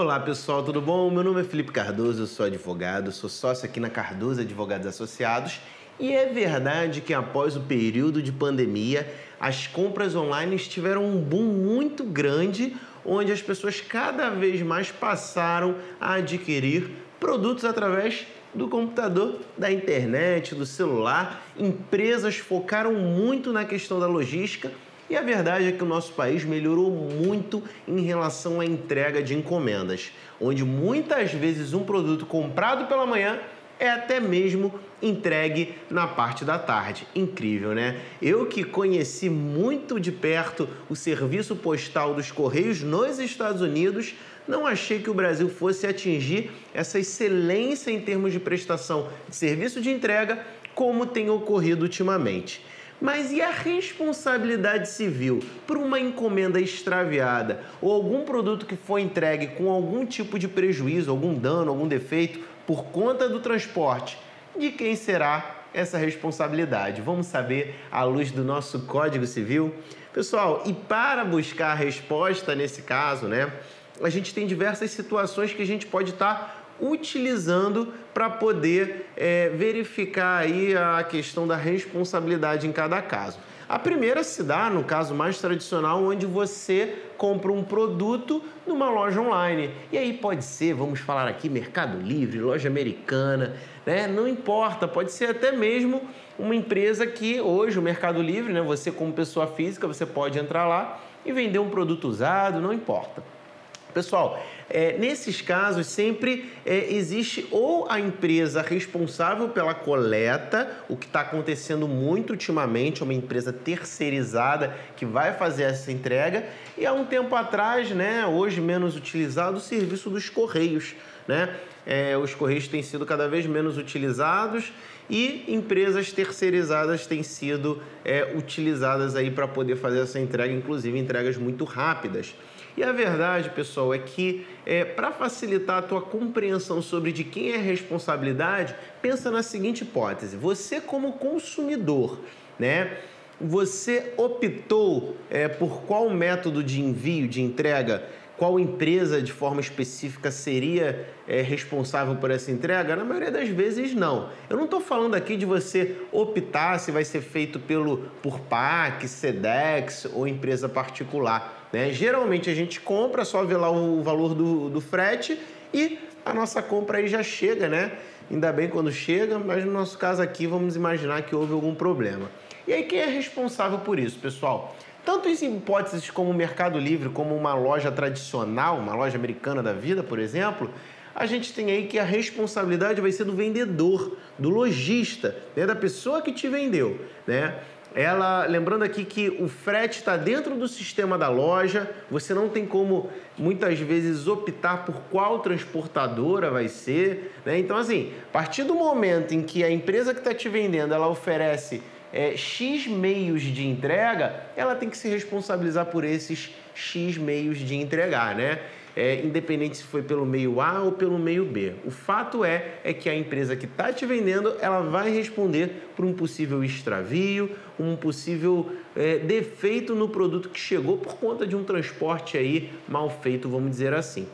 Olá pessoal, tudo bom? Meu nome é Felipe Cardoso, eu sou advogado, sou sócio aqui na Cardoso Advogados Associados e é verdade que após o período de pandemia, as compras online tiveram um boom muito grande, onde as pessoas cada vez mais passaram a adquirir produtos através do computador, da internet, do celular. Empresas focaram muito na questão da logística e a verdade é que o nosso país melhorou muito em relação à entrega de encomendas, onde muitas vezes um produto comprado pela manhã é até mesmo entregue na parte da tarde. Incrível, né? Eu que conheci muito de perto o serviço postal dos Correios nos Estados Unidos, não achei que o Brasil fosse atingir essa excelência em termos de prestação de serviço de entrega como tem ocorrido ultimamente. Mas e a responsabilidade civil por uma encomenda extraviada ou algum produto que foi entregue com algum tipo de prejuízo, algum dano, algum defeito por conta do transporte? De quem será essa responsabilidade? Vamos saber à luz do nosso Código Civil? Pessoal, e para buscar a resposta nesse caso, né? A gente tem diversas situações que a gente pode estar tá utilizando para poder é, verificar aí a questão da responsabilidade em cada caso. A primeira se dá no caso mais tradicional, onde você compra um produto numa loja online. E aí pode ser, vamos falar aqui, Mercado Livre, loja americana, né? Não importa, pode ser até mesmo uma empresa que hoje o Mercado Livre, né? Você como pessoa física, você pode entrar lá e vender um produto usado, não importa. Pessoal, é, nesses casos sempre é, existe ou a empresa responsável pela coleta, o que está acontecendo muito ultimamente, uma empresa terceirizada que vai fazer essa entrega, e há um tempo atrás, né, hoje menos utilizado, o serviço dos correios. Né? É, os correios têm sido cada vez menos utilizados e empresas terceirizadas têm sido é, utilizadas aí para poder fazer essa entrega, inclusive entregas muito rápidas. E a verdade, pessoal, é que é, para facilitar a tua compreensão sobre de quem é a responsabilidade, pensa na seguinte hipótese: você como consumidor, né? Você optou é, por qual método de envio, de entrega qual empresa de forma específica seria é, responsável por essa entrega? Na maioria das vezes, não. Eu não estou falando aqui de você optar se vai ser feito pelo, por PAC, SEDEX ou empresa particular. Né? Geralmente a gente compra, só vê lá o valor do, do frete e a nossa compra aí já chega, né? Ainda bem quando chega, mas no nosso caso aqui vamos imaginar que houve algum problema. E aí quem é responsável por isso, pessoal? Tanto em hipóteses como o Mercado Livre, como uma loja tradicional, uma loja americana da vida, por exemplo, a gente tem aí que a responsabilidade vai ser do vendedor, do lojista, né, da pessoa que te vendeu, né? Ela, lembrando aqui que o frete está dentro do sistema da loja, você não tem como muitas vezes optar por qual transportadora vai ser, né? Então assim, a partir do momento em que a empresa que está te vendendo ela oferece é, X meios de entrega, ela tem que se responsabilizar por esses X meios de entregar, né? É, independente se foi pelo meio A ou pelo meio B. O fato é, é que a empresa que está te vendendo, ela vai responder por um possível extravio, um possível é, defeito no produto que chegou por conta de um transporte aí mal feito, vamos dizer assim.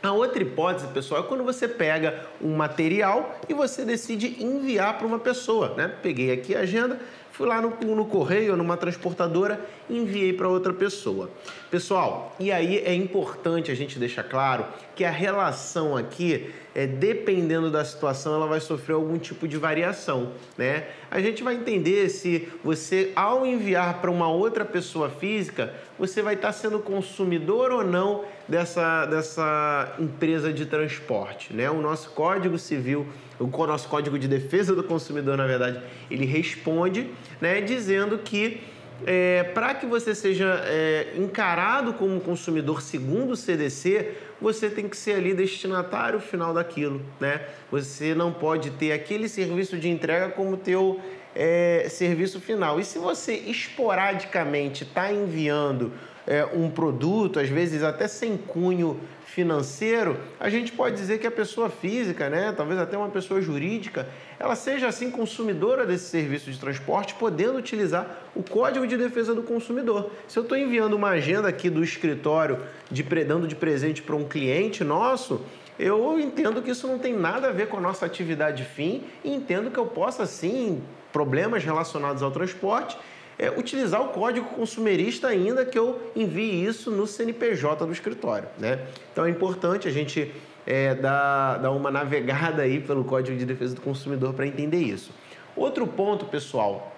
A outra hipótese, pessoal, é quando você pega um material e você decide enviar para uma pessoa, né? Peguei aqui a agenda, fui lá no, no correio, numa transportadora, enviei para outra pessoa. Pessoal, e aí é importante a gente deixar claro que a relação aqui, é, dependendo da situação, ela vai sofrer algum tipo de variação, né? A gente vai entender se você, ao enviar para uma outra pessoa física, você vai estar sendo consumidor ou não dessa, dessa empresa de transporte, né? O nosso Código Civil o nosso Código de Defesa do Consumidor, na verdade, ele responde, né, dizendo que é, para que você seja é, encarado como consumidor segundo o CDC, você tem que ser ali destinatário final daquilo, né? Você não pode ter aquele serviço de entrega como teu é, serviço final. E se você esporadicamente está enviando é, um produto, às vezes até sem cunho financeiro, a gente pode dizer que a pessoa física, né, talvez até uma pessoa jurídica, ela seja assim consumidora desse serviço de transporte, podendo utilizar o Código de Defesa do Consumidor. Se eu estou enviando uma agenda aqui do escritório, de, dando de presente para um cliente nosso, eu entendo que isso não tem nada a ver com a nossa atividade fim e entendo que eu possa sim problemas relacionados ao transporte é, utilizar o código consumerista ainda que eu envie isso no CNPJ do escritório. Né? Então é importante a gente é, dar, dar uma navegada aí pelo Código de Defesa do Consumidor para entender isso. Outro ponto, pessoal,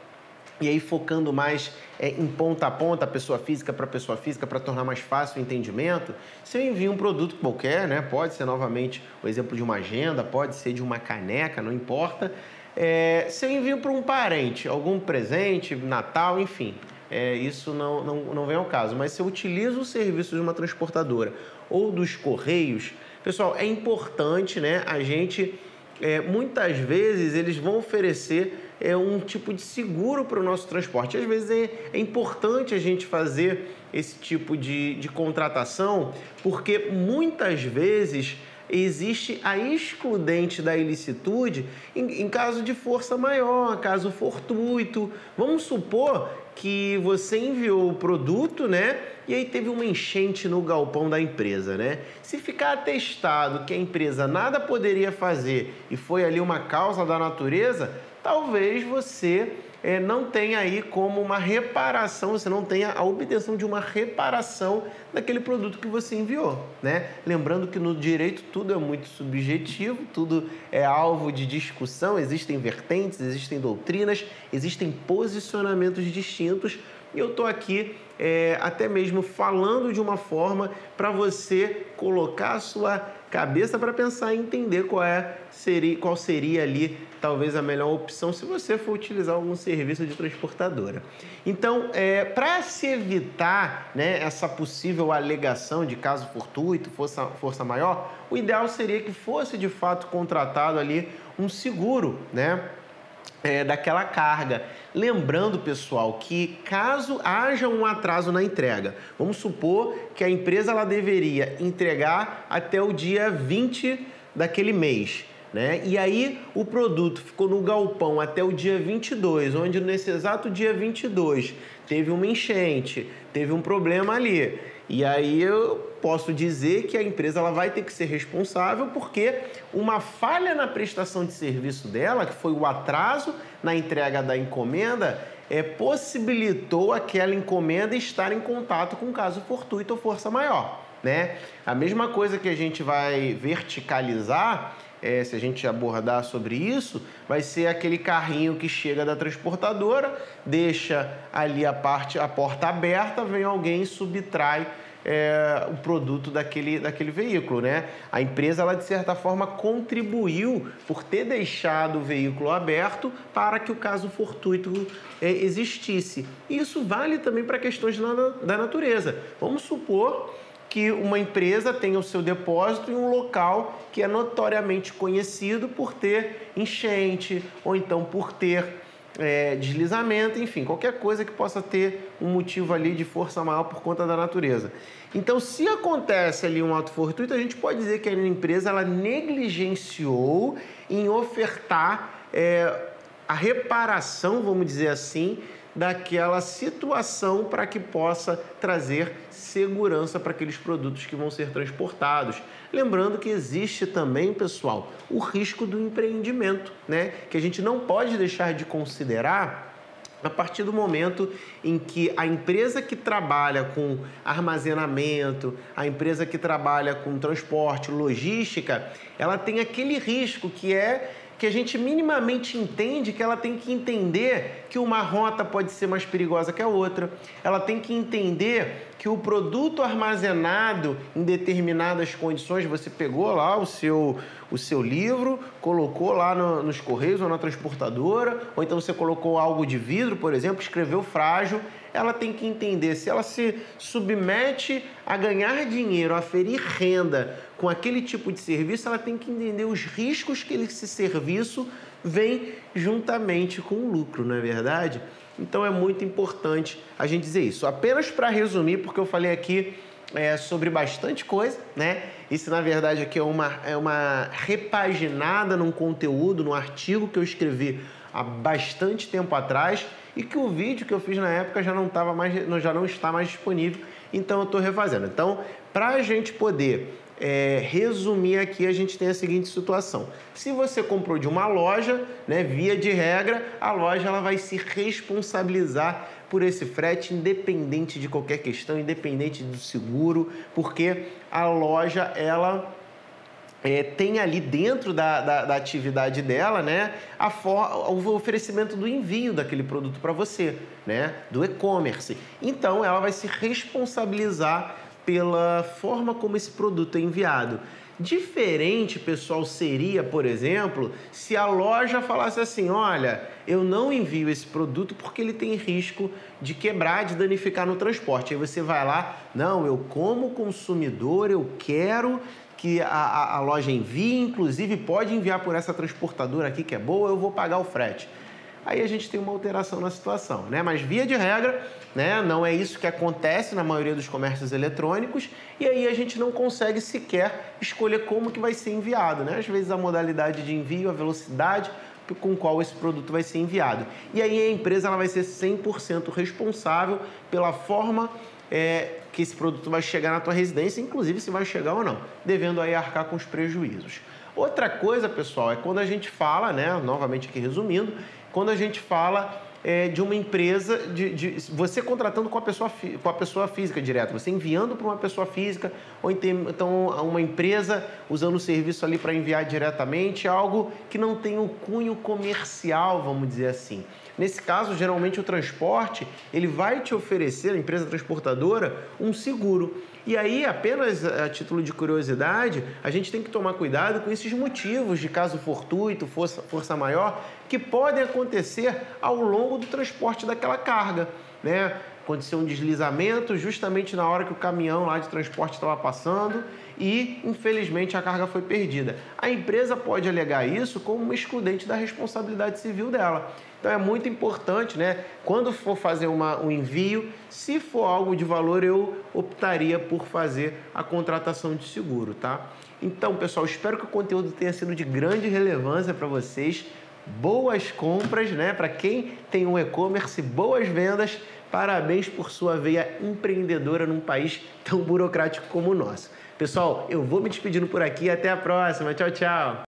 e aí focando mais é, em ponta a ponta, pessoa física para pessoa física, para tornar mais fácil o entendimento, se eu envio um produto qualquer, né, pode ser novamente o exemplo de uma agenda, pode ser de uma caneca, não importa, é, se eu envio para um parente algum presente, Natal, enfim, é, isso não, não, não vem ao caso. Mas se eu utilizo o serviço de uma transportadora ou dos correios, pessoal, é importante né, a gente. É, muitas vezes eles vão oferecer é, um tipo de seguro para o nosso transporte. Às vezes é, é importante a gente fazer esse tipo de, de contratação, porque muitas vezes existe a excludente da ilicitude em, em caso de força maior, caso fortuito. Vamos supor que você enviou o produto, né? E aí teve uma enchente no galpão da empresa, né? Se ficar atestado que a empresa nada poderia fazer e foi ali uma causa da natureza, talvez você é, não tenha aí como uma reparação, você não tenha a obtenção de uma reparação daquele produto que você enviou, né? Lembrando que no direito tudo é muito subjetivo, tudo é alvo de discussão, existem vertentes, existem doutrinas, existem posicionamentos distintos e eu estou aqui é, até mesmo falando de uma forma para você colocar a sua cabeça para pensar e entender qual, é, seria, qual seria ali talvez a melhor opção se você for utilizar algum serviço de transportadora. Então, é, para se evitar né, essa possível alegação de caso fortuito, força, força maior, o ideal seria que fosse de fato contratado ali um seguro, né? É, daquela carga. Lembrando, pessoal, que caso haja um atraso na entrega, vamos supor que a empresa ela deveria entregar até o dia 20 daquele mês. Né? E aí o produto ficou no galpão até o dia 22, onde nesse exato dia 22 teve uma enchente, teve um problema ali. E aí eu posso dizer que a empresa ela vai ter que ser responsável porque uma falha na prestação de serviço dela, que foi o atraso na entrega da encomenda, é, possibilitou aquela encomenda estar em contato com caso fortuito ou força maior. Né? A mesma coisa que a gente vai verticalizar é, se a gente abordar sobre isso, vai ser aquele carrinho que chega da transportadora, deixa ali a parte, a porta aberta, vem alguém e subtrai é, o produto daquele, daquele veículo, né? A empresa, ela de certa forma contribuiu por ter deixado o veículo aberto para que o caso fortuito é, existisse. E isso vale também para questões da natureza. Vamos supor que uma empresa tenha o seu depósito em um local que é notoriamente conhecido por ter enchente ou então por ter é, deslizamento, enfim, qualquer coisa que possa ter um motivo ali de força maior por conta da natureza. Então, se acontece ali um ato fortuito, a gente pode dizer que a empresa ela negligenciou em ofertar é, a reparação, vamos dizer assim, daquela situação para que possa trazer segurança para aqueles produtos que vão ser transportados. Lembrando que existe também, pessoal, o risco do empreendimento, né? Que a gente não pode deixar de considerar a partir do momento em que a empresa que trabalha com armazenamento, a empresa que trabalha com transporte, logística, ela tem aquele risco que é que a gente minimamente entende que ela tem que entender que uma rota pode ser mais perigosa que a outra. Ela tem que entender que o produto armazenado em determinadas condições, você pegou lá o seu, o seu livro, colocou lá no, nos correios ou na transportadora, ou então você colocou algo de vidro, por exemplo, escreveu frágil, ela tem que entender se ela se submete a ganhar dinheiro, a ferir renda com aquele tipo de serviço, ela tem que entender os riscos que esse serviço vem juntamente com o lucro, não é verdade? Então é muito importante a gente dizer isso. Apenas para resumir, porque eu falei aqui é, sobre bastante coisa, né? Isso na verdade aqui é uma, é uma repaginada num conteúdo, num artigo que eu escrevi há bastante tempo atrás e que o vídeo que eu fiz na época já não, tava mais, já não está mais disponível, então eu estou refazendo. Então, para a gente poder é, resumir aqui, a gente tem a seguinte situação. Se você comprou de uma loja, né, via de regra, a loja ela vai se responsabilizar por esse frete, independente de qualquer questão, independente do seguro, porque a loja ela é, tem ali dentro da, da, da, atividade dela, né, for, o oferecimento do envio daquele produto para você, né, do e-commerce. Então, ela vai se responsabilizar pela forma como esse produto é enviado. Diferente, pessoal, seria, por exemplo, se a loja falasse assim: olha, eu não envio esse produto porque ele tem risco de quebrar, de danificar no transporte. Aí você vai lá, não, eu como consumidor, eu quero que a, a, a loja envie, inclusive pode enviar por essa transportadora aqui que é boa, eu vou pagar o frete aí a gente tem uma alteração na situação, né? Mas via de regra, né, não é isso que acontece na maioria dos comércios eletrônicos e aí a gente não consegue sequer escolher como que vai ser enviado, né? Às vezes a modalidade de envio, a velocidade com qual esse produto vai ser enviado. E aí a empresa ela vai ser 100% responsável pela forma é, que esse produto vai chegar na tua residência, inclusive se vai chegar ou não, devendo aí arcar com os prejuízos. Outra coisa, pessoal, é quando a gente fala, né, novamente aqui resumindo, quando a gente fala é, de uma empresa, de, de, você contratando com a, pessoa, com a pessoa física direto, você enviando para uma pessoa física, ou então uma empresa usando o serviço ali para enviar diretamente, algo que não tem um cunho comercial, vamos dizer assim. Nesse caso, geralmente o transporte, ele vai te oferecer, a empresa transportadora, um seguro. E aí, apenas a título de curiosidade, a gente tem que tomar cuidado com esses motivos de caso fortuito, força, força maior, que podem acontecer ao longo do transporte daquela carga. Né? Aconteceu um deslizamento justamente na hora que o caminhão lá de transporte estava passando e, infelizmente, a carga foi perdida. A empresa pode alegar isso como uma excludente da responsabilidade civil dela. Então é muito importante, né? Quando for fazer uma, um envio, se for algo de valor, eu optaria por fazer a contratação de seguro, tá? Então, pessoal, espero que o conteúdo tenha sido de grande relevância para vocês. Boas compras, né? Para quem tem um e-commerce, boas vendas. Parabéns por sua veia empreendedora num país tão burocrático como o nosso. Pessoal, eu vou me despedindo por aqui. Até a próxima. Tchau, tchau.